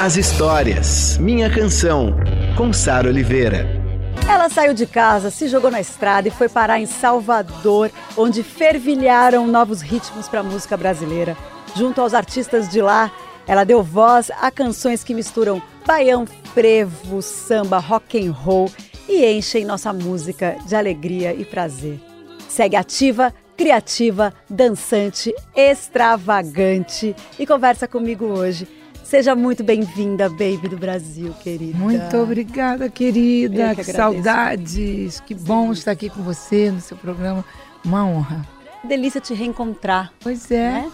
as histórias. Minha Canção, com Sara Oliveira. Ela saiu de casa, se jogou na estrada e foi parar em Salvador, onde fervilharam novos ritmos para a música brasileira. Junto aos artistas de lá, ela deu voz a canções que misturam baião, frevo, samba, rock and roll e enchem nossa música de alegria e prazer. Segue ativa, criativa, dançante, extravagante e conversa comigo hoje. Seja muito bem-vinda, Baby do Brasil, querida. Muito obrigada, querida. Que, que saudades. Que bom estar aqui com você no seu programa. Uma honra. Delícia te reencontrar. Pois é. Né?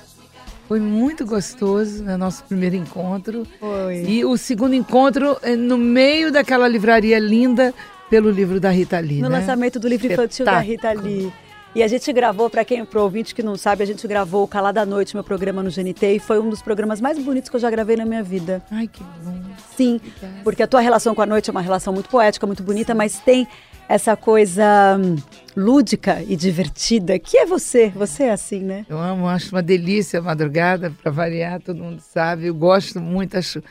Foi muito gostoso né, nosso primeiro encontro. Foi. E o segundo encontro é no meio daquela livraria linda pelo livro da Rita Lee. No né? lançamento do livro infantil da Rita Lee. E a gente gravou, para quem, pro ouvinte que não sabe, a gente gravou o Calada Noite, meu programa no GNT, e foi um dos programas mais bonitos que eu já gravei na minha vida. Ai, que bom. Sim, porque a tua relação com a noite é uma relação muito poética, muito bonita, Sim. mas tem essa coisa hum, lúdica e divertida, que é você. Você é assim, né? Eu amo, acho uma delícia a madrugada, para variar, todo mundo sabe. Eu gosto muito, acho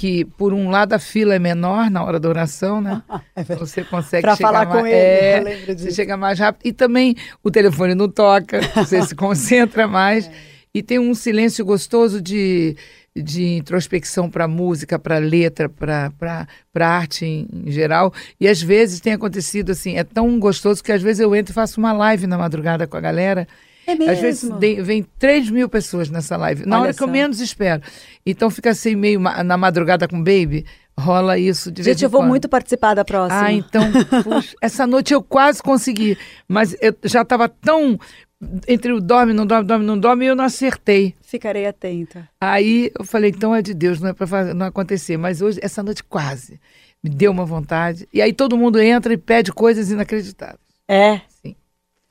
que por um lado a fila é menor na hora da oração, né? É você consegue pra chegar falar mais, com ele, é, você chega mais rápido e também o telefone não toca, você se concentra mais é. e tem um silêncio gostoso de de introspecção para música, para letra, para arte em, em, geral. E às vezes tem acontecido assim, é tão gostoso que às vezes eu entro e faço uma live na madrugada com a galera é mesmo? Às vezes vem 3 mil pessoas nessa live, na Olha hora só. que eu menos espero. Então fica assim, meio na madrugada com o baby, rola isso de Gente, eu vou muito participar da próxima. Ah, então, puxa, essa noite eu quase consegui, mas eu já estava tão entre o dorme, não dorme, dorme, não dorme, e eu não acertei. Ficarei atenta. Aí eu falei, então é de Deus, não é para não acontecer. Mas hoje, essa noite quase, me deu uma vontade. E aí todo mundo entra e pede coisas inacreditáveis. É?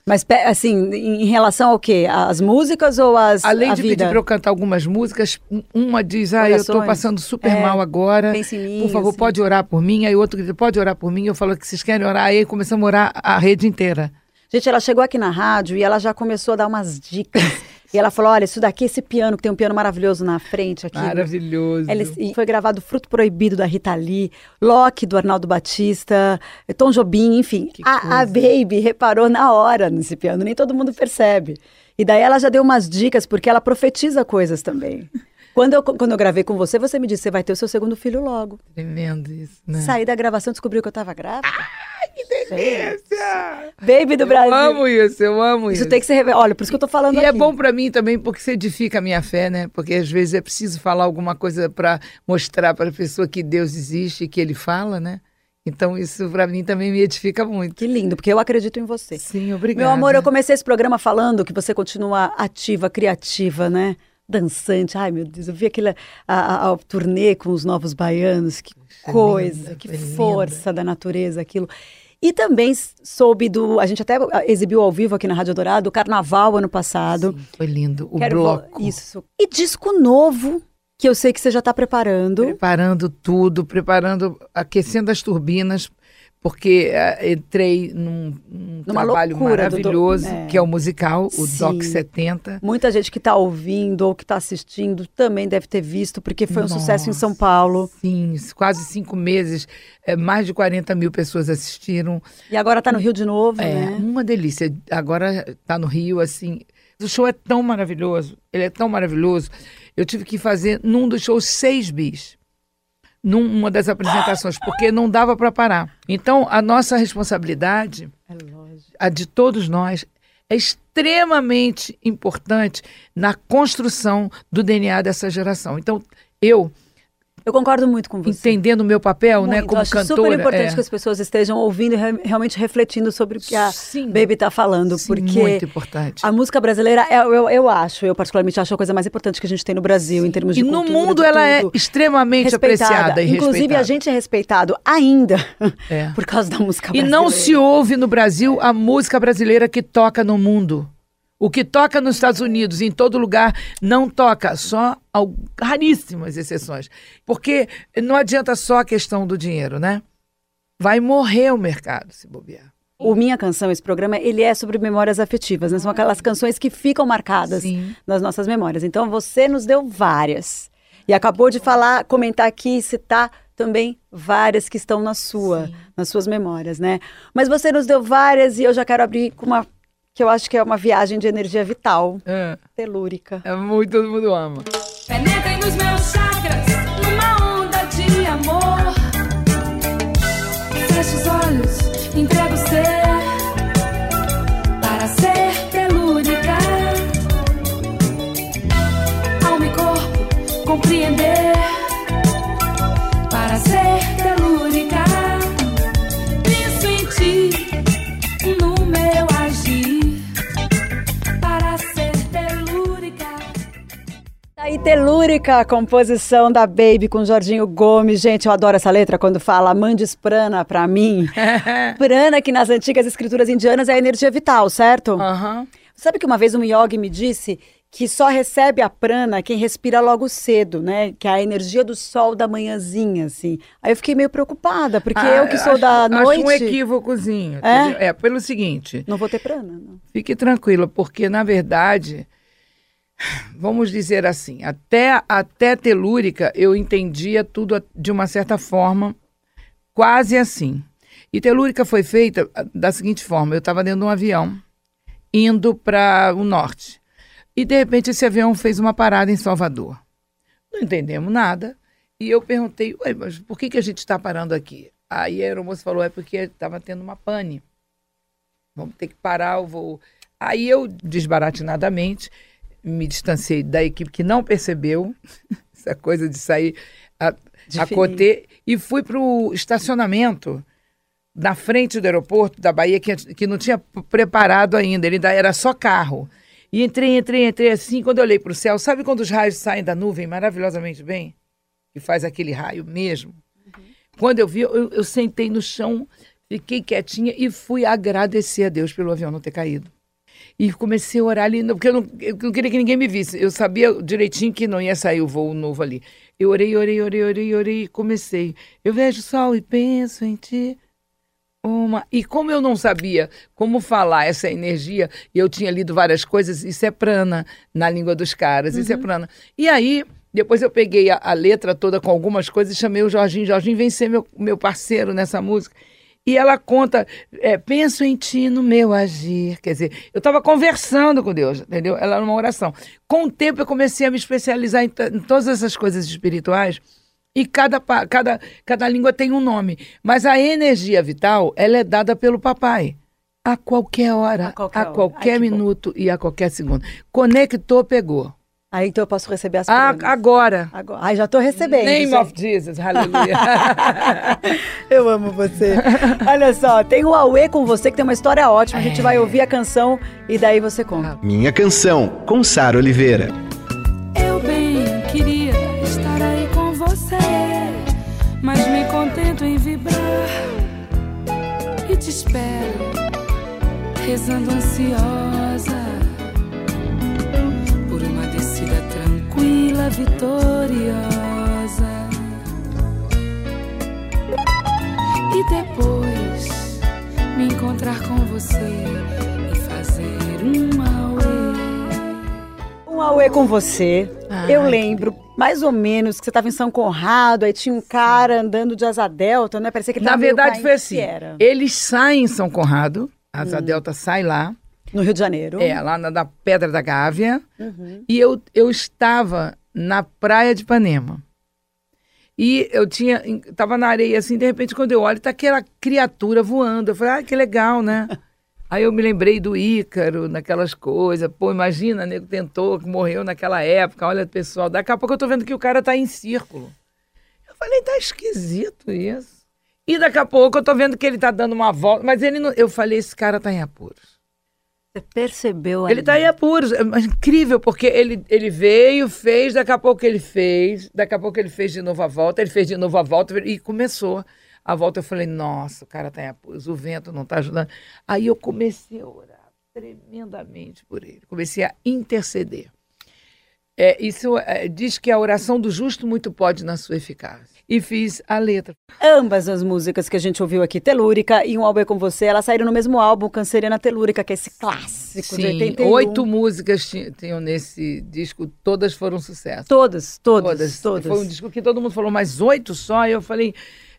Mas, assim, em relação ao quê? As músicas ou as Além de vida? pedir para eu cantar algumas músicas, uma diz, ah, eu estou passando super é, mal agora. Pense em mim, por favor, assim. pode orar por mim. Aí outro grita, pode orar por mim. Eu falo que vocês querem orar. Aí começamos a orar a rede inteira. Gente, ela chegou aqui na rádio e ela já começou a dar umas dicas. E ela falou: olha, isso daqui, esse piano, que tem um piano maravilhoso na frente aqui. Maravilhoso. Ela, e foi gravado Fruto Proibido da Rita Lee, Loki do Arnaldo Batista, Tom Jobim, enfim. A, a, Baby reparou na hora nesse piano, nem todo mundo percebe. E daí ela já deu umas dicas, porque ela profetiza coisas também. Quando eu, quando eu gravei com você, você me disse: você vai ter o seu segundo filho logo. Tremendo isso, né? Saí da gravação, descobriu que eu estava grávida. Ai, que delícia! Baby do eu Brasil. Eu amo isso, eu amo isso. Isso tem que ser revelado. Olha, por isso que eu tô falando E aqui. é bom para mim também, porque você edifica a minha fé, né? Porque às vezes é preciso falar alguma coisa para mostrar para a pessoa que Deus existe e que Ele fala, né? Então isso para mim também me edifica muito. Que lindo, porque eu acredito em você. Sim, obrigada. Meu amor, eu comecei esse programa falando que você continua ativa, criativa, né? dançante. Ai, meu Deus, eu vi aquele a, a, a turnê com os novos baianos, que coisa, que força da natureza aquilo. E também soube do. A gente até exibiu ao vivo aqui na Rádio Dourado o Carnaval ano passado. Sim, foi lindo. O Quero bloco. Isso. E disco novo, que eu sei que você já está preparando. Preparando tudo, preparando, aquecendo as turbinas porque uh, entrei num, num trabalho maravilhoso, do, é. que é o musical, o Sim. Doc 70. Muita gente que está ouvindo ou que está assistindo também deve ter visto, porque foi Nossa, um sucesso em São Paulo. Sim, quase cinco meses, é, mais de 40 mil pessoas assistiram. E agora está no Rio de novo, é, né? Uma delícia. Agora está no Rio, assim. O show é tão maravilhoso, ele é tão maravilhoso. Eu tive que fazer num dos shows seis bis numa das apresentações, porque não dava para parar. Então, a nossa responsabilidade, é a de todos nós, é extremamente importante na construção do DNA dessa geração. Então, eu Eu concordo muito com você. entendendo o meu papel, né, Muito. como Eu acho cantora. super importante é. que as pessoas estejam ouvindo e re- realmente refletindo sobre o que a Sim. Baby está falando, Sim, porque muito importante. a música brasileira, é- eu, eu acho, eu particularmente acho a coisa mais importante que a gente tem no Brasil, em termos de E no cultura, mundo de ela é extremamente respeitada. apreciada e Inclusive, respeitada. a gente é respeitado ainda É. por causa da música E brasileira. não se ouve no Brasil a música brasileira que toca no mundo. O que toca nos Estados Unidos, em todo lugar, não toca, só raríssimas exceções. Porque não adianta só a questão do dinheiro, né? Vai morrer o mercado se bobear. O Minha Canção, esse programa, ele é sobre memórias afetivas, né? São aquelas canções que ficam marcadas Sim. nas nossas memórias. Então, você nos deu várias. E acabou de falar, comentar aqui, citar também várias que estão na sua, nas suas memórias, né? Mas você nos deu várias e eu já quero abrir com uma que eu acho que é uma viagem de energia vital, É, telúrica. é muito, todo mundo ama. Penetrem nos meus chakras numa onda de amor. Feche os olhos, entrega o ser para ser telúrica. Alma e corpo compreender Telúrica, composição da Baby com Jorginho Gomes. Gente, eu adoro essa letra quando fala mandes prana pra mim. prana, que nas antigas escrituras indianas é a energia vital, certo? Aham. Sabe que uma vez um yogi me disse que só recebe a prana quem respira logo cedo, né? Que é a energia do sol da manhãzinha, assim. Aí eu fiquei meio preocupada, porque Ah, eu que sou acho- da noite, Acho um equívocozinho. É? É, pelo seguinte, não vou ter prana. Não. Fique tranquila, porque na verdade, vamos dizer assim, até até telúrica eu entendia tudo de uma certa forma, quase assim. E telúrica foi feita ah, da seguinte forma: eu estava dentro de um avião indo para o norte e de repente esse avião fez uma parada em Salvador. Não entendemos nada. E eu perguntei, Ué, mas por que, que a gente está parando aqui? Aí a aeromoça falou, é porque estava tendo uma pane. Vamos ter que parar o voo. Aí eu, desbaratinadamente, me distanciei da equipe que não percebeu essa coisa de sair a, De a cotê e fui para o estacionamento na frente do aeroporto da Bahia, que, que não tinha preparado ainda, ele ainda era só carro. E entrei, entrei, entrei assim, quando eu olhei para o céu, sabe quando os raios saem da nuvem maravilhosamente bem? Que faz aquele raio mesmo. Quando eu vi, eu, eu sentei no chão, fiquei quietinha e fui agradecer a Deus pelo avião não ter caído. E comecei a orar ali, porque eu não, eu não queria que ninguém me visse. Eu sabia direitinho que não ia sair o voo novo ali. Eu orei, orei, orei, orei, orei e comecei. Eu vejo o sol e penso em ti. Uma... E como eu não sabia como falar essa energia, e eu tinha lido várias coisas, isso é prana na língua dos caras, isso é prana. E aí, depois eu peguei a, a letra toda com algumas coisas e chamei o Jorginho. Jorginho vem ser meu, meu parceiro nessa música. E ela conta, é, penso em ti no meu agir. Quer dizer, eu estava conversando com Deus, entendeu? Ela era uma oração. Com o tempo eu comecei a me especializar em, em todas essas coisas espirituais. E cada, cada, cada língua tem um nome. Mas a energia vital, ela é dada pelo papai. A qualquer hora, A a qualquer qualquer, hora. Ai, minuto e a qualquer segundo. Conectou, pegou. Aí então eu posso receber as Ah, pranas. agora. Agora. Ai, já tô recebendo. Name gente. of Jesus, aleluia. Eu amo você. Olha só, tem o Aue com você que tem uma história ótima. A gente vai ouvir a canção e daí você conta. Minha canção, com Sara Oliveira. Eu bem queria estar aí com você, mas me contento em vibrar e te espero, rezando ansiosa vitoriosa. E depois me encontrar com você e fazer um auê. Um Aue com você. Ai, eu lembro mais ou menos que você estava em São Conrado, aí tinha um cara andando de asa delta, né? Parecia que ele Na verdade foi assim. que era? Eles saem em São Conrado, a Asa Delta sai lá, No Rio de Janeiro. é, lá na da Pedra da Gávea, Uhum. e eu, eu estava na praia de Ipanema. E eu tinha, estava na areia assim, de repente quando eu olho, tá aquela criatura voando. Eu falei, ah, que legal, né? Aí eu me lembrei do Ícaro, naquelas coisas. Pô, imagina, nego tentou, que morreu naquela época. Olha, pessoal, daqui a pouco eu tô vendo que o cara tá em círculo. falei, tá esquisito isso. E daqui a pouco eu tô vendo que ele tá dando uma volta, mas ele não. Eu falei, esse cara tá em apuros. Percebeu Ele ali. tá em apuros. É incrível, porque ele, ele veio, fez, daqui a pouco ele fez, daqui a pouco ele fez de novo a volta, ele fez de novo a volta e começou. A volta eu falei, nossa, o cara tá em apuros, o vento não tá ajudando. Aí eu comecei a orar tremendamente por ele. Comecei a interceder. É, isso é, diz que a oração do justo muito pode na sua eficácia. E fiz a letra. Ambas as músicas que a gente ouviu aqui, Telúrica e Um Álbum é Com Você, elas saíram no mesmo álbum, Canceriana Telúrica, que é esse clássico de Sim, 81. oito músicas ti- tinham nesse disco, todas foram sucesso. Todas, todas, Todas. todas. Foi um disco que todo mundo falou, mas oito só? E eu falei,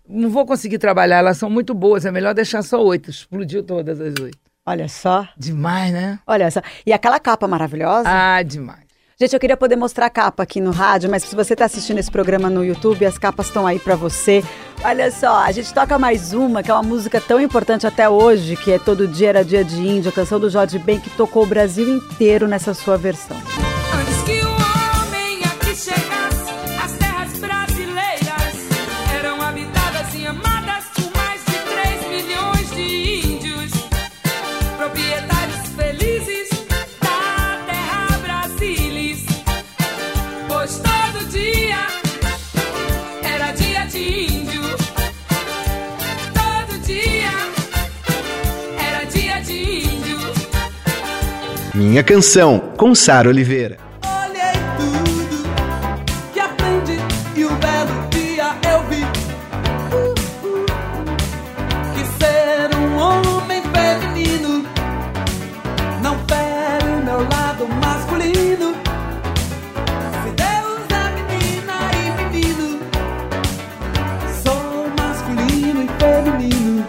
não vou conseguir trabalhar, elas são muito boas, é melhor deixar só oito. Explodiu todas as oito. Olha só, Demais, né? olha só. E aquela capa maravilhosa. Ah, demais. Gente, eu queria poder mostrar a capa aqui no rádio, mas se você está assistindo esse programa no YouTube, as capas estão aí para você. Olha só, a gente toca mais uma, que é uma música tão importante até hoje, que é Todo Dia Era Dia de Índio, a canção do Jorge Ben, que tocou o Brasil inteiro nessa sua versão. Minha canção, com Sara Oliveira. Olhei tudo que aprendi e um belo dia eu vi uh, uh, que ser um homem feminino não fere o meu lado masculino. Se Deus é menina e menino, sou masculino e feminino.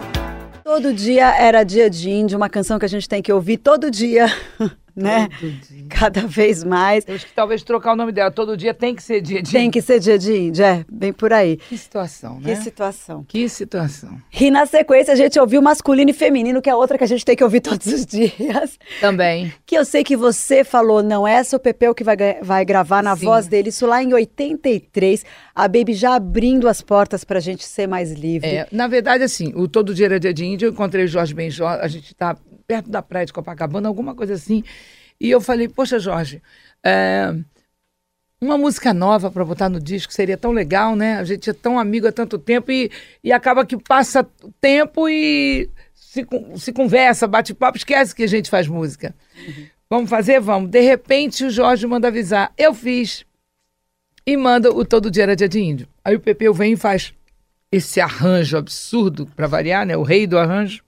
Todo dia era dia de índio, uma canção que a gente tem que ouvir todo dia, né? Todo dia. Cada vez mais. Eu acho que talvez trocar o nome dela. Todo dia tem que ser dia de. Tem que ser dia de índio, é, bem por aí. Que situação, Que né? situação. Que situação. E na sequência a gente ouviu masculino e feminino, que é outra que a gente tem que ouvir todos os dias. Também. Que eu sei que você falou, não é o Pepeu que vai, vai gravar na Sim. voz dele, isso lá em 83, a Baby já abrindo as portas pra gente ser mais livre. É, na verdade, assim, o Todo Dia era Dia de Índio, eu encontrei o Jorge Benjó, a gente está perto da praia de Copacabana, alguma coisa assim. E eu falei, poxa, Jorge, é, uma música nova para botar no disco seria tão legal, né? A gente é tão amigo há tanto tempo e, e acaba que passa tempo e se, se conversa, bate papo, esquece que a gente faz música. Vamos fazer? Vamos. De repente o Jorge manda avisar. Eu fiz. E manda o Todo Dia era Dia de Índio. Aí o Pepeu vem e faz esse arranjo absurdo, para variar, né? O rei do arranjo.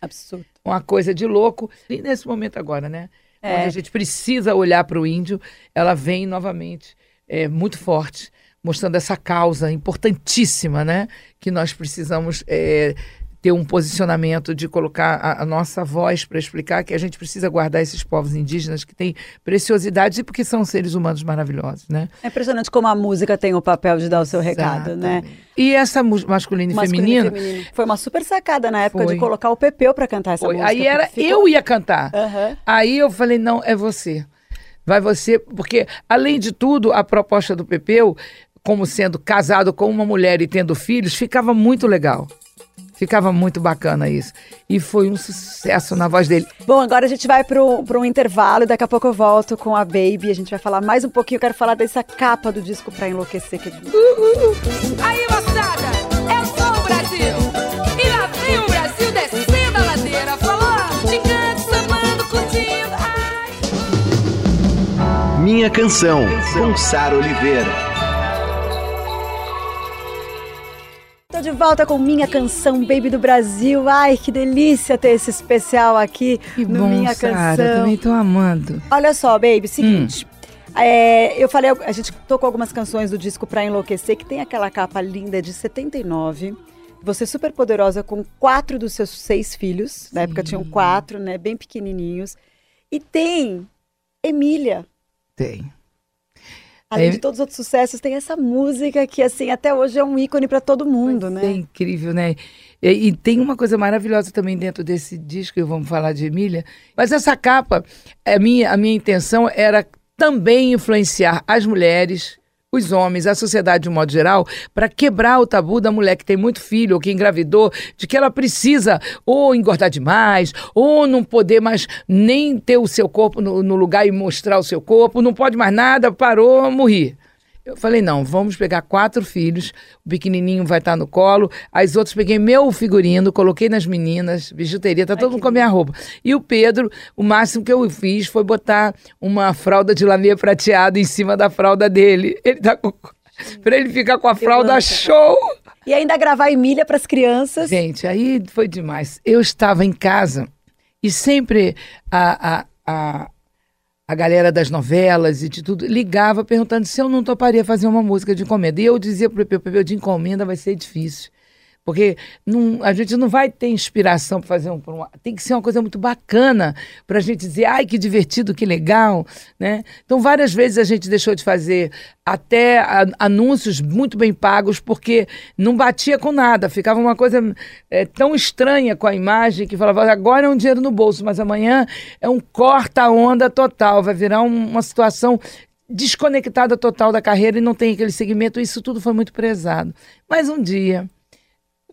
Absurdo. Uma coisa de louco. E nesse momento agora, né? É. Onde a gente precisa olhar para o índio, ela vem novamente é, muito forte, mostrando essa causa importantíssima, né? Que nós precisamos é, ter um posicionamento de colocar a, a nossa voz para explicar que a gente precisa guardar esses povos indígenas que têm preciosidades e porque são seres humanos maravilhosos, né? É impressionante como a música tem o papel de dar o seu recado, né? Exatamente. E essa masculino e feminino. Foi uma super sacada na época Foi. de colocar o Pepeu pra cantar essa foi. música. aí era ficou- eu ia cantar. Aham. Aí eu falei, não, é você. Vai você, porque além de tudo, a proposta do Pepeu, como sendo casado com uma mulher e tendo filhos, ficava muito legal. Ficava muito bacana isso. E foi um sucesso na voz dele. Bom, agora a gente vai para um intervalo e daqui a pouco eu volto com a Baby. A gente vai falar mais um pouquinho. Eu quero falar dessa capa do disco pra enlouquecer. Que é de- Aí, moçada, eu sou o Brasil. E lá vem o Brasil descendo a ladeira. Falou, gigante, sambando, curtindo. Ai. Minha canção, com Sara Oliveira. Tô de volta com minha canção Baby do Brasil. Ai, que delícia ter esse especial aqui Que no bom, Minha. Canção. Também tô amando. Olha só, Baby, seguinte. é, eu falei, a gente tocou algumas canções do disco Pra Enlouquecer, que tem aquela capa linda de 79. Você super poderosa com quatro dos seus seis filhos. Na época tinham quatro, né? Bem pequenininhos. E tem Emília. Tem. Além É- de todos os outros sucessos, tem essa música que, assim, até hoje é um ícone para todo mundo, É né? incrível, né? E, e tem uma coisa maravilhosa também dentro desse disco, e vamos falar de Emília. Mas essa capa, a minha, a minha intenção era também influenciar as mulheres os homens, a sociedade de um modo geral, para quebrar o tabu da mulher que tem muito filho ou que engravidou, de que ela precisa ou engordar demais, ou não poder mais nem ter o seu corpo no, no lugar e mostrar o seu corpo, não pode mais nada, parou, morri. Eu falei, não, vamos pegar quatro filhos, o pequenininho vai estar no colo, as outras peguei meu figurino, coloquei nas meninas, bijuteria, tá todo mundo com a minha roupa. E o Pedro, o máximo que eu fiz foi botar uma fralda de lamê prateado em cima da fralda dele. Ele tá com... Pra ele ficar com a fralda show. E ainda gravar Emília para as crianças. Gente, aí foi demais. Eu estava em casa e sempre a, a, a, a galera das novelas e de tudo ligava perguntando se eu não toparia fazer uma música de encomenda. E eu dizia pro Pepeu, Pepeu, de encomenda vai ser difícil. Porque não, a gente não vai ter inspiração para fazer um, uma- Tem que ser uma coisa muito bacana para a gente dizer, ai, que divertido, que legal. Né? Então, várias vezes a gente deixou de fazer até anúncios muito bem pagos, porque não batia com nada. Ficava uma coisa é, tão estranha com a imagem que falava, agora é um dinheiro no bolso, mas amanhã é um corta-onda total. Vai virar um- uma situação desconectada total da carreira e não tem aquele segmento. Isso tudo foi muito prezado. Mas um dia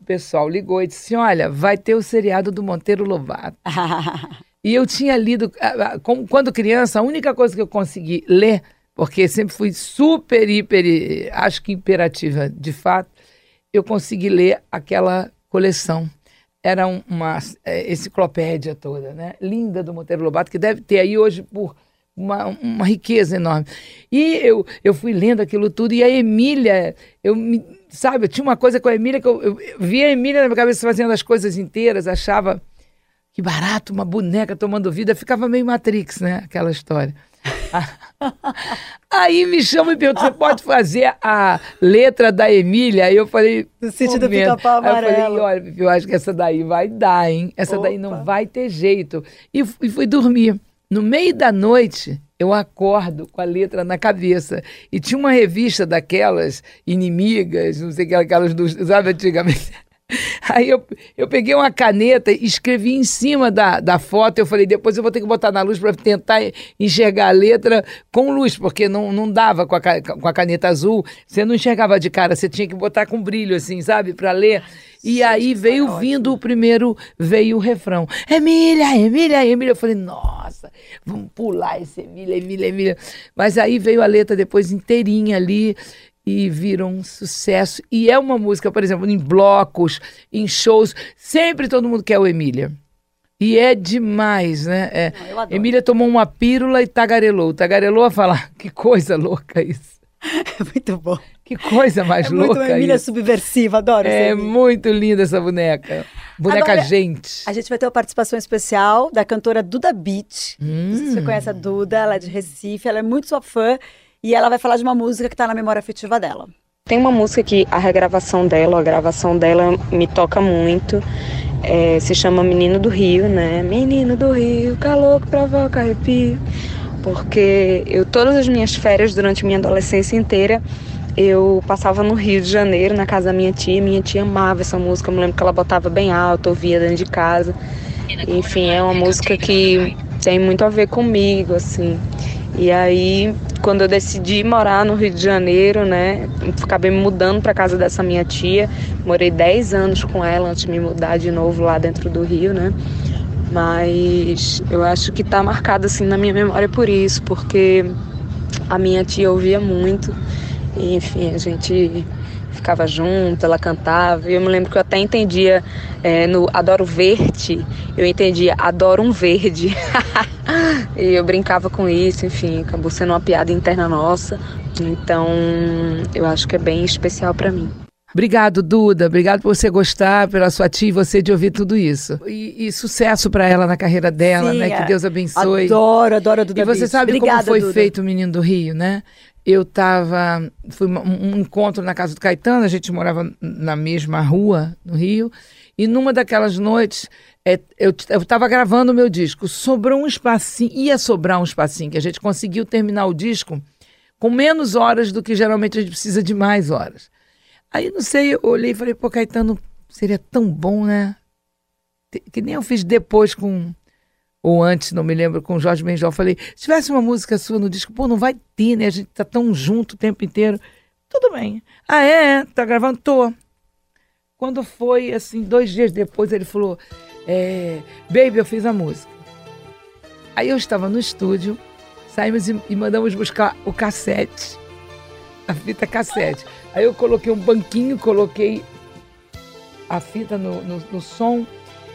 pessoal ligou e disse: Olha, vai ter o seriado do Monteiro Lobato. E eu tinha lido, ah, ah, quando criança, a única coisa que eu consegui ler, porque sempre fui super, hiper, acho que imperativa de fato, eu consegui ler aquela coleção. Era um- uma eh, enciclopédia toda, né? Linda do Monteiro Lobato, que deve ter aí hoje por uma, uma riqueza enorme. E eu, eu fui lendo aquilo tudo, e a Emília, eu me- sabe, eu tinha uma coisa com a Emília que eu, eu via a Emília na minha cabeça fazendo as coisas inteiras, achava que barato, uma boneca tomando vida, ficava meio Matrix, né? Aquela história. Aí me chama e pergunta: você pode fazer a letra da Emília? Aí eu falei. No sítio do. Pica-Pau Aí eu falei: Amarelo. olha, eu acho que essa daí vai dar, hein? Essa daí não Opa. vai ter jeito. E, e fui dormir. No meio da noite, eu acordo com a letra na cabeça. E tinha uma revista daquelas inimigas, não sei aquelas dos, sabe, antigamente. Aí eu, eu peguei uma caneta e escrevi em cima da, da foto. Eu falei, depois eu vou ter que botar na luz para tentar enxergar a letra com luz, porque não, não dava com a, com a caneta azul. Você não enxergava de cara, você tinha que botar com brilho, assim, sabe, para ler. E aí veio vindo o primeiro, veio o refrão. Emília, Emília, Emília. Eu falei, nossa, vamos pular esse Emília, Emília, Emília. Mas aí veio a letra depois inteirinha ali e viram um sucesso. E é uma música, por exemplo, em blocos, em shows, sempre todo mundo quer o Emília. E é demais, né? É. Não, adoro. Emília tomou uma pílula e tagarelou. Tagarelou a falar, que coisa louca isso. É muito bom. Que coisa mais É muito louca uma Emília isso. subversiva, adoro É muito linda essa boneca. Boneca Agora, gente. A gente vai ter uma participação especial da cantora Duda Beat. Hum. Não sei se você conhece a Duda, ela é de Recife, ela é muito sua fã e ela vai falar de uma música que tá na memória afetiva dela. Tem uma música que a regravação dela, a gravação dela me toca muito. É, se chama Menino do Rio, né? Menino do Rio, calor que provoca arrepio. Porque eu, todas as minhas férias durante minha adolescência inteira, eu passava no Rio de Janeiro, na casa da minha tia. Minha tia amava essa música, eu me lembro que ela botava bem alto, ouvia dentro de casa. Enfim, é uma música que tem muito a ver comigo, assim. E aí, quando eu decidi morar no Rio de Janeiro, né, acabei me mudando para casa dessa minha tia. Morei 10 anos com ela antes de me mudar de novo lá dentro do Rio, né? Mas eu acho que tá marcado assim na minha memória por isso, porque a minha tia ouvia muito. E, enfim, a gente ficava junto, ela cantava. E eu me lembro que eu até entendia é, no Adoro Verde, eu entendia Adoro um Verde. e eu brincava com isso, enfim, acabou sendo uma piada interna nossa. Então, eu acho que é bem especial para mim. Obrigado, Duda. Obrigado por você gostar, pela sua tia e você de ouvir tudo isso. E, e sucesso para ela na carreira dela, Sim, né? é. Que Deus abençoe. Adoro, adoro a Duda E você Beat. sabe Obrigada, como foi Duda. feito o Menino do Rio, né? Eu tava. Foi um, encontro na casa do Caetano, a gente morava na mesma rua, no Rio, e numa daquelas noites. é, eu estava gravando o meu disco, sobrou um espacinho, ia sobrar um espacinho, que a gente conseguiu terminar o disco com menos horas do que geralmente a gente precisa de mais horas. Aí, não sei, eu olhei e falei, pô, Caetano, seria tão bom, né? Que nem eu fiz depois com ou antes, não me lembro, com o Jorge Benjol, falei, se tivesse uma música sua no disco, pô, não vai ter, né? A gente tá tão junto o tempo inteiro. Tudo bem. Ah, é? Tá gravando? Tô. Quando foi, assim, dois dias depois, ele falou, é, Baby, eu fiz a música. Aí eu estava no estúdio, saímos e, e mandamos buscar o cassete, a fita cassete. Aí eu coloquei um banquinho, coloquei a fita no, no, no som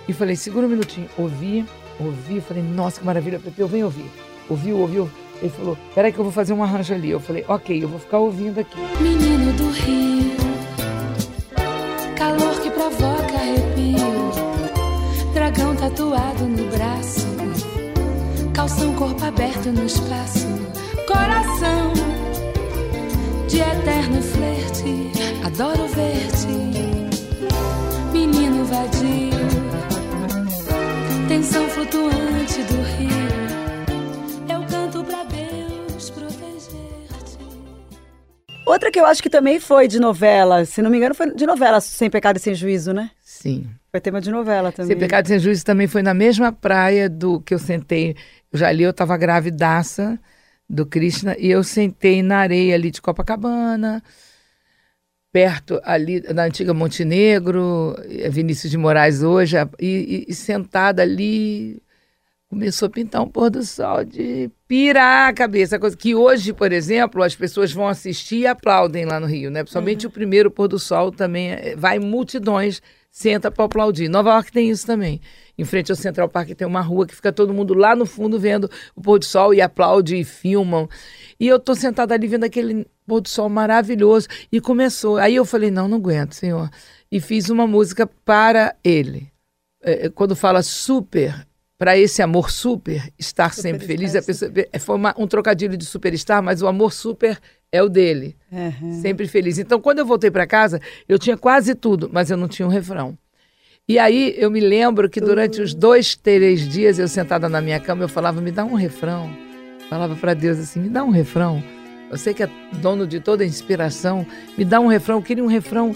e falei, segura um minutinho. Ouvi, ouvi, falei, nossa, que maravilha, Pepe, eu venho ouvir. Ouviu, ouviu. Ele falou, peraí que eu vou fazer um arranjo ali. Eu falei, ok, eu vou ficar ouvindo aqui. Menino do Rio, calor que provoca arrepio, dragão tatuado no braço, calção corpo aberto no espaço, coração de eterno flerte, adoro ver-te, menino vadio, tensão flutuante do rio, eu canto pra Deus proteger-te. Outra que eu acho que também foi de novela, se não me engano, foi de novela Sem Pecado e Sem Juízo, né? Sim. Foi tema de novela também. Sem Pecado e Sem Juízo também foi na mesma praia do que eu sentei. Eu já ali eu estava gravidaça do Krishna e eu sentei na areia ali de Copacabana, perto ali da antiga Montenegro, eh, Vinícius de Moraes hoje, e, e- e sentada ali começou a pintar um pôr do sol de pirar a cabeça. Coisa que hoje, por exemplo, as pessoas vão assistir e aplaudem lá no Rio, né? Principalmente o primeiro pôr do sol também eh, vai multidões, senta para aplaudir. Nova York tem isso também. Em frente ao Central Park tem uma rua que fica todo mundo lá no fundo vendo o pôr do sol e aplaude e filmam. E eu tô sentada ali vendo aquele pôr do sol maravilhoso e começou. Aí eu falei: "Não, não aguento, senhor". E fiz uma música para ele. É, quando fala super, para esse amor super, estar sempre feliz, a pessoa, é, foi uma- um trocadilho de superstar, mas o amor super é o dele, Uhum. sempre feliz. Então, quando eu voltei para casa, eu tinha quase tudo, mas eu não tinha um refrão. E aí eu me lembro que durante os dois, três dias, eu sentada na minha cama, eu falava, me dá um refrão. Falava para Deus assim, me dá um refrão. Sei que é dono de toda a inspiração, me dá um refrão. Eu queria um refrão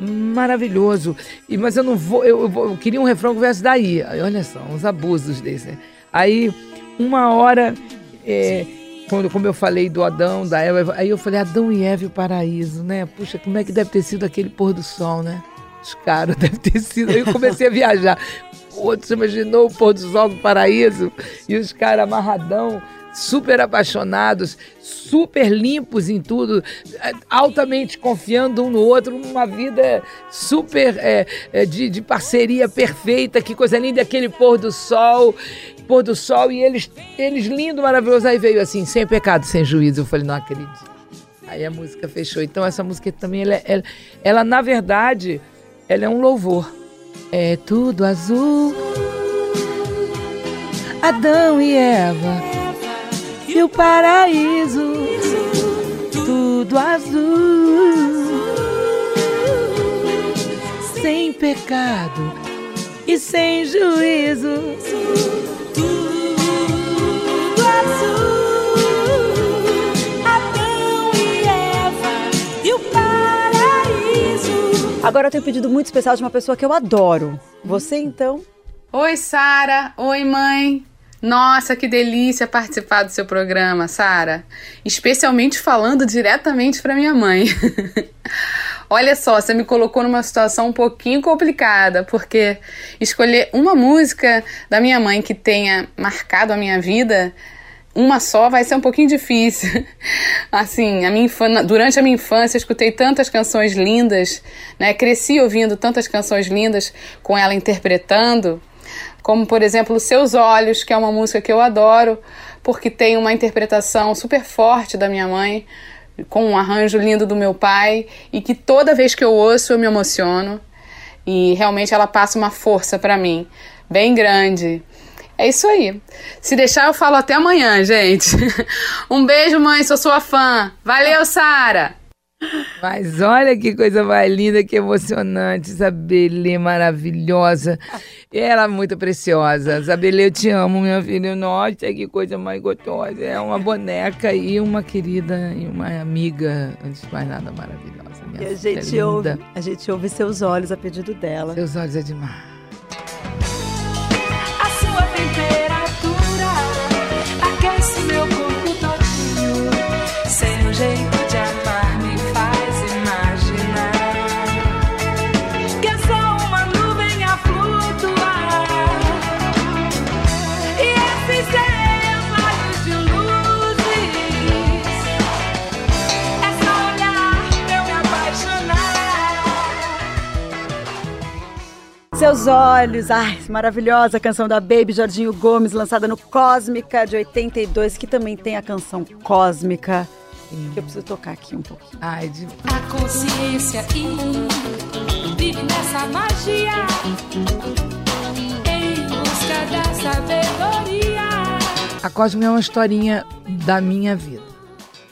maravilhoso. E, mas eu não vou eu, eu eu queria um refrão que viesse daí. Aí, olha só, uns abusos desse. Aí, uma hora, é, quando, como eu falei do Adão, da Eva, aí eu falei, Adão e Eva e o paraíso, né? Puxa, como é que deve ter sido aquele pôr do sol, né? Os caras deve ter sido. Aí eu comecei a viajar. Pô, você imaginou o pôr do sol do paraíso? E os caras amarradão super apaixonados, super limpos em tudo, eh, altamente confiando um no outro, uma vida super eh, eh, de, de parceria perfeita, que coisa linda, aquele pôr do sol, pôr do sol, e eles, eles lindo, maravilhoso. Aí veio assim, sem pecado, sem juízo. Eu falei, não acredito. Aí a música fechou. Então essa música também, ela, é- ela, ela, na verdade, ela é um louvor. É tudo azul. Adão e Eva e o paraíso, tudo azul, sem pecado e sem juízo. Tudo azul, Adão e Eva e o paraíso. Agora eu tenho um pedido muito especial de uma pessoa que eu adoro. Você, então? Oi, Sara. Oi, mãe. Nossa, que delícia participar do seu programa, Sara. Especialmente falando diretamente para minha mãe. Olha só, você me colocou numa situação um pouquinho complicada, porque escolher uma música da minha mãe que tenha marcado a minha vida, uma só vai ser um pouquinho difícil. Assim, a minha infan- durante a minha infância eu escutei tantas canções lindas, né? Cresci ouvindo tantas canções lindas com ela interpretando, como por exemplo Seus Olhos, que é uma música que eu adoro, porque tem uma interpretação super forte da minha mãe, com um arranjo lindo do meu pai, e que toda vez que eu ouço eu me emociono, e realmente ela passa uma força para mim, bem grande. É isso aí. Se deixar, eu falo até amanhã, gente. Um beijo, mãe, sou sua fã. Valeu, Sara! Mas olha que coisa mais linda, que emocionante. Isabelê maravilhosa. Ela é muito preciosa. Isabelê, eu te amo, minha filha. Nossa, que coisa mais gostosa. É uma boneca e uma querida e uma amiga, antes de mais nada, maravilhosa. Minha E a gente, ouve, a gente ouve seus olhos a pedido dela. Seus olhos é demais. A sua temperatura Seus olhos, ai, maravilhosa canção da Baby Jorginho Gomes, lançada no Cósmica de 82, que também tem a canção Cósmica, que eu preciso tocar aqui um pouquinho. Ai, de... A consciência e vive nessa magia em busca da sabedoria. A Cosme é uma historinha da minha vida,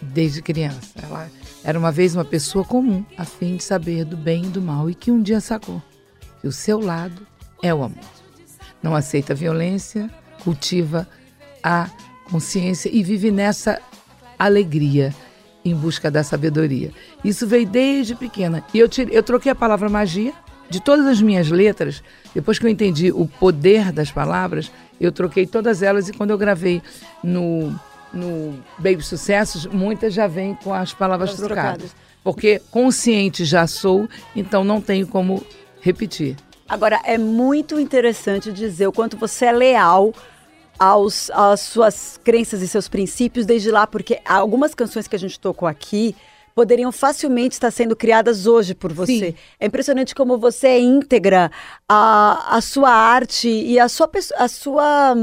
desde criança. Ela era uma vez uma pessoa comum, a fim de saber do bem e do mal, e que um dia sacou que o seu lado é o amor. Não aceita violência, cultiva a consciência e vive nessa alegria em busca da sabedoria. Isso veio desde pequena. E eu, tirei, eu troquei a palavra magia de todas as minhas letras. Depois que eu entendi o poder das palavras, eu troquei todas elas e quando eu gravei no, no Baby Sucessos, muitas já vêm com as palavras As trocadas. trocadas. Porque consciente já sou, então não tenho como repetir. Agora, é muito interessante dizer o quanto você é leal aos, às suas crenças e seus princípios desde lá, porque algumas canções que a gente tocou aqui poderiam facilmente estar sendo criadas hoje por você. Sim. É impressionante como você é íntegra a, a sua arte e a sua, a sua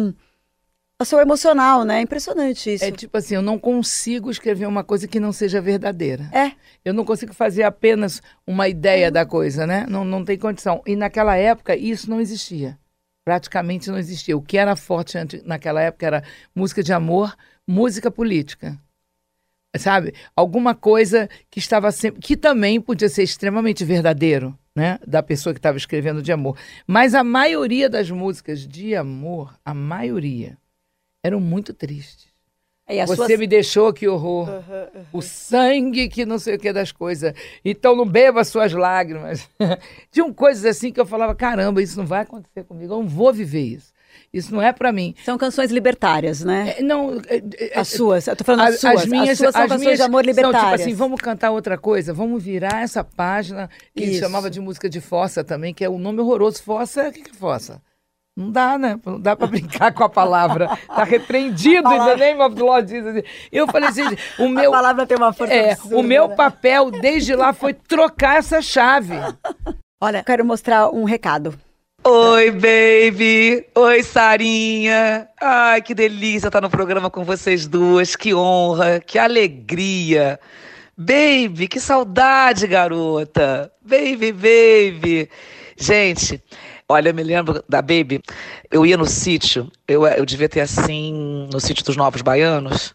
a seu emocional, né? É impressionante isso. É tipo assim, eu não consigo escrever uma coisa que não seja verdadeira. É. Eu não consigo fazer apenas uma ideia da coisa, né? Não, não tem condição. E naquela época isso não existia. Praticamente não existia. O que era forte naquela época era música de amor, música política. Sabe? Alguma coisa que estava sempre. que também podia ser extremamente verdadeiro, né? Da pessoa que estava escrevendo de amor. Mas a maioria das músicas de amor, a maioria, eram muito tristes. E Você suas- me deixou, que horror. O sangue que não sei o que das coisas. Então não beba suas lágrimas. Tinham coisas assim que eu falava, caramba, isso não vai acontecer comigo, eu não vou viver isso. Isso não é pra mim. São canções libertárias, né? É, não, é, é, As suas, eu tô falando as, as, suas. as minhas, as suas são as canções minhas de amor são libertárias. tipo assim, vamos cantar outra coisa, vamos virar essa página que Isso. chamava de música de fossa também, que é um nome horroroso. Fossa, o que que é fossa? Não dá, né? Não dá pra brincar com a palavra. Tá repreendido, in the name of the Lord Jesus. Eu falei assim, o meu... A palavra tem uma força É, absurda, o meu né? papel desde lá foi trocar essa chave. Olha, eu quero mostrar um recado. Oi, baby! Oi, Sarinha! Ai, que delícia estar no programa com vocês duas. Que honra, que alegria! Baby, que saudade, garota! Baby, baby! Gente, olha, eu me lembro da Baby. Eu ia no sítio, eu, eu devia ter assim, no sítio dos Novos Baianos,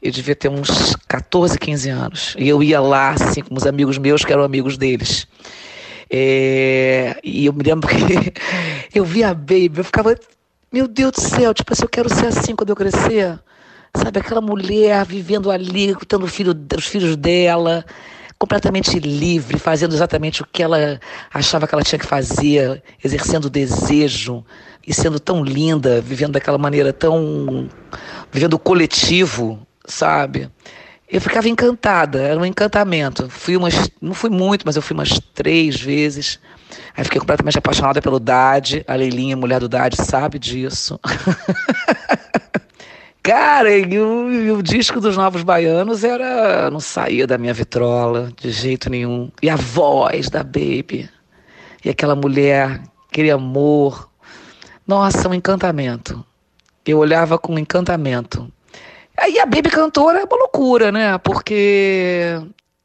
eu devia ter uns 14, 15 anos. E eu ia lá, assim, com os amigos meus que eram amigos deles. É, e eu me lembro que eu via a Baby, eu ficava, meu Deus do céu, tipo assim, eu quero ser assim quando eu crescer. Sabe, aquela mulher vivendo ali, tendo filho, os filhos dela, completamente livre, fazendo exatamente o que ela achava que ela tinha que fazer, exercendo o desejo e sendo tão linda, vivendo daquela maneira tão. vivendo coletivo, sabe? Eu ficava encantada, era um encantamento. Fui umas, não fui muito, mas eu fui umas três vezes. Aí fiquei completamente apaixonada pelo Dade, a Leilinha, mulher do Dade, sabe disso. Cara, e o, e o disco dos Novos Baianos era. não saía da minha vitrola de jeito nenhum. E a voz da Baby. E aquela mulher, aquele amor. Nossa, um encantamento. Eu olhava com encantamento. Aí a Baby cantora é uma loucura, né? Porque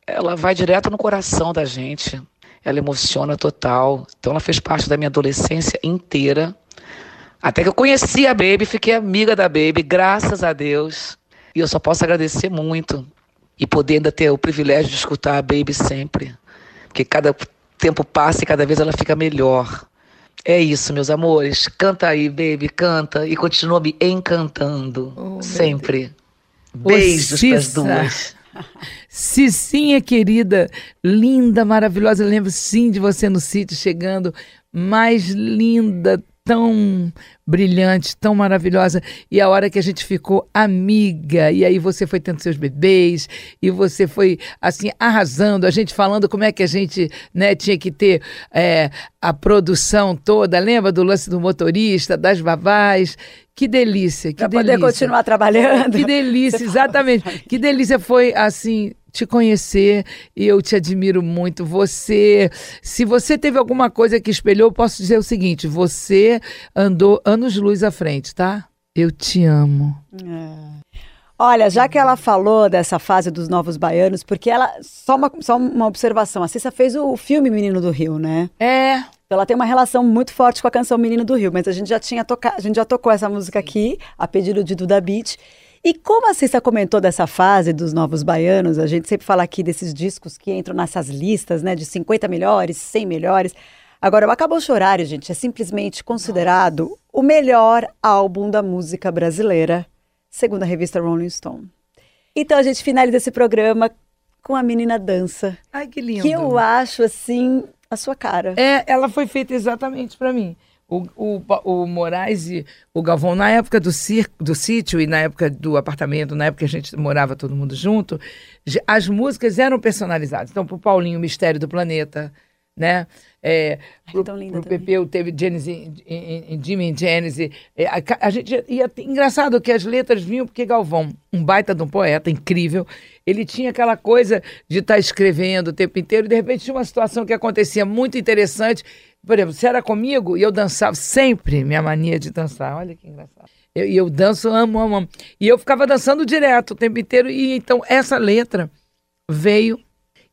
ela vai direto no coração da gente. Ela emociona total. Então ela fez parte da minha adolescência inteira. Até que eu conheci a Baby, fiquei amiga da Baby, graças a Deus. E eu só posso agradecer muito. E poder ainda ter o privilégio de escutar a Baby sempre. Porque cada tempo passa e cada vez ela fica melhor. É isso, meus amores. Canta aí, Baby, canta. E continua me encantando. Oh, sempre. Beijos para as duas. Cicinha querida, linda, maravilhosa. Eu lembro sim de você no sítio chegando, mais linda, tão brilhante, tão maravilhosa. E a hora que a gente ficou amiga, e aí você foi tendo seus bebês, e você foi assim arrasando, a gente falando como é que a gente né, tinha que ter é, a produção toda. Lembra do lance do motorista, das babás? Que delícia, que Pra delícia. poder continuar trabalhando. Que delícia, exatamente. Que delícia foi, assim, te conhecer e eu te admiro muito. Você, se você teve alguma coisa que espelhou, eu posso dizer o seguinte: você andou anos luz à frente, tá? Eu te amo. Olha, já que ela falou dessa fase dos novos baianos, porque ela. Só uma, só uma observação. A Cissa fez o filme Menino do Rio, né? É. Então ela tem uma relação muito forte com a canção Menino do Rio, mas a gente já tinha tocado, a gente já tocou essa música aqui, a pedido de Duda Beat. E como a Cissa comentou dessa fase dos novos baianos, a gente sempre fala aqui desses discos que entram nessas listas, né, de 50 melhores, 100 melhores. Agora, o Acabou Chorar, gente, é simplesmente considerado o melhor álbum da música brasileira, segundo a revista Rolling Stone. Então a gente finaliza esse programa com a menina dança, Ai, que lindo. que eu acho assim a sua cara. É, ela foi feita exatamente para mim. O, o, o Moraes e o Galvão, na época do, circo, do sítio e na época do apartamento, na época que a gente morava todo mundo junto, as músicas eram personalizadas. Então, pro Paulinho, Mistério do Planeta, né? É, pro, pro também. Pepeu teve Genesis, Jimmy Genesis. É, a, a gente ia, engraçado que as letras vinham porque Galvão, um baita de um poeta incrível, ele tinha aquela coisa de estar escrevendo o tempo inteiro e de repente tinha uma situação que acontecia muito interessante. Por exemplo, se era comigo e eu dançava sempre, minha mania de dançar, olha que engraçado. Eu- E eu, danço, amo, amo, amo. E eu ficava dançando direto o tempo inteiro. E então essa letra veio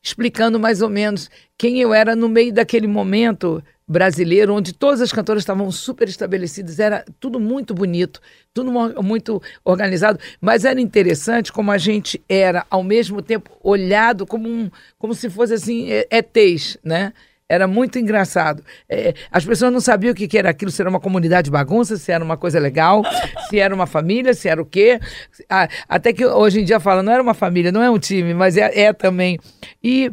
explicando mais ou menos quem eu era no meio daquele momento brasileiro, onde todas as cantoras estavam super estabelecidas, era tudo muito bonito, tudo muito organizado, mas era interessante como a gente era, ao mesmo tempo, olhado como, um, como se fosse assim, é- ETs, né? Era muito engraçado. É, as pessoas não sabiam o que, que era aquilo, se era uma comunidade de bagunça, se era uma coisa legal, se era uma família, se era o quê. Ah, até que hoje em dia fala, não era uma família, não é um time, mas é, é também. E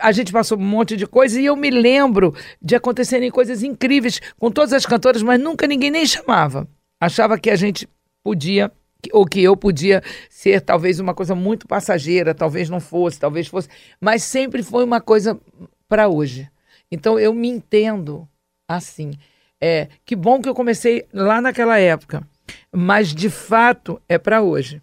a gente passou um monte de coisa e eu me lembro de acontecerem coisas incríveis com todas as cantoras, mas nunca ninguém nem chamava. Achava que a gente podia ou que eu podia ser talvez uma coisa muito passageira, talvez não fosse, talvez fosse, mas sempre foi uma coisa para hoje. Então eu me entendo assim. É, que bom que eu comecei lá naquela época, mas de fato é para hoje.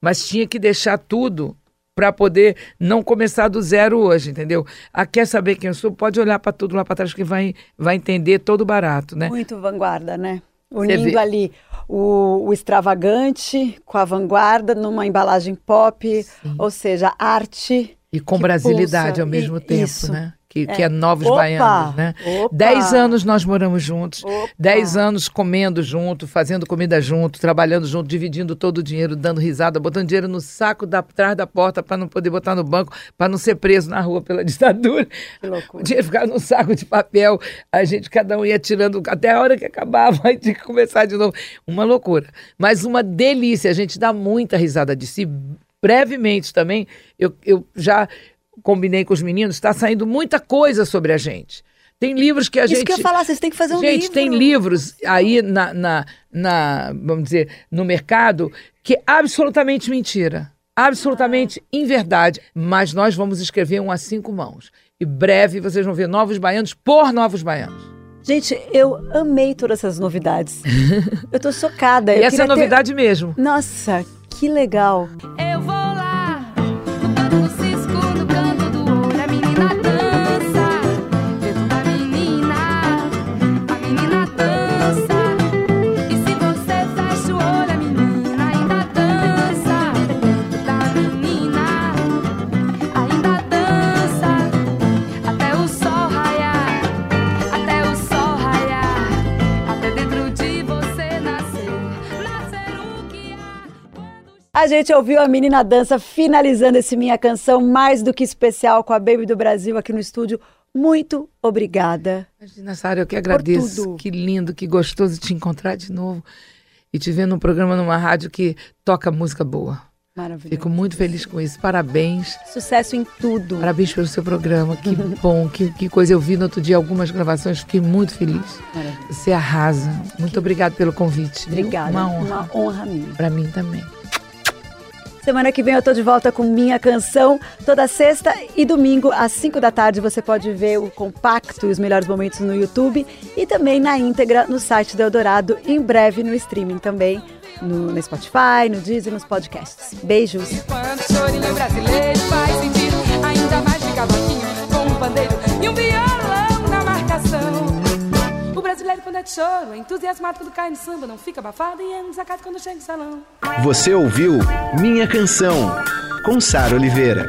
Mas tinha que deixar tudo para poder não começar do zero hoje, entendeu? Ah, quer saber quem eu sou? Pode olhar para tudo lá para trás que vai, vai entender todo barato, né? Muito vanguarda, né? Unindo ali o, o extravagante com a vanguarda numa embalagem pop, ou seja, arte. E com brasilidade pulsa. ao mesmo E- tempo, isso. né? Que, É. que é Novos Opa! Baianos, né? Opa! Dez anos nós moramos juntos. Opa! Dez anos comendo junto, fazendo comida junto, trabalhando junto, dividindo todo o dinheiro, dando risada, botando dinheiro no saco da, atrás da porta para não poder botar no banco, para não ser preso na rua pela ditadura. Que loucura. O dinheiro ficava num saco de papel, a gente, cada um ia tirando até a hora que acabava, aí tinha que começar de novo. Uma loucura. Mas uma delícia, a gente dá muita risada disso. E brevemente também, eu, eu já combinei com os meninos, está saindo muita coisa sobre a gente. Tem livros que a Isso gente. que eu ia falar, vocês têm que fazer um Gente, livro. tem livros aí na, na, na, vamos dizer, no mercado que é absolutamente mentira. Absolutamente inverdade. Mas nós vamos escrever um a cinco mãos. E breve vocês vão ver novos baianos por novos baianos. Gente, eu amei todas essas novidades. eu tô chocada. E eu essa é queria ter- novidade mesmo. Nossa, que legal. Eu vou A gente ouviu a menina dança finalizando esse minha canção mais do que especial com a Baby do Brasil aqui no estúdio. Muito obrigada. Imagina, Sara, eu que agradeço. Que lindo, que gostoso te encontrar de novo. E te ver num programa, numa rádio que toca música boa. Maravilhoso. Fico muito feliz com isso. Parabéns. Sucesso em tudo. Parabéns pelo seu programa. Que bom, que, que coisa. Eu vi no outro dia algumas gravações, fiquei muito feliz. Maravilha. Você arrasa. Muito obrigado pelo convite. viu? Obrigada. Uma honra. Uma honra minha. Pra mim também. Semana que vem eu tô de volta com minha canção. Toda sexta e domingo, às 5 da tarde, você pode ver o compacto e os melhores momentos no YouTube e também na íntegra no site do Eldorado, em breve no streaming também. no, no Spotify, no Deezer, nos podcasts. Beijos. Quando é de choro, entusiasmado quando cai no samba, não fica abafado e é um desacato quando chega no salão. Você ouviu Minha Canção, com Sara Oliveira.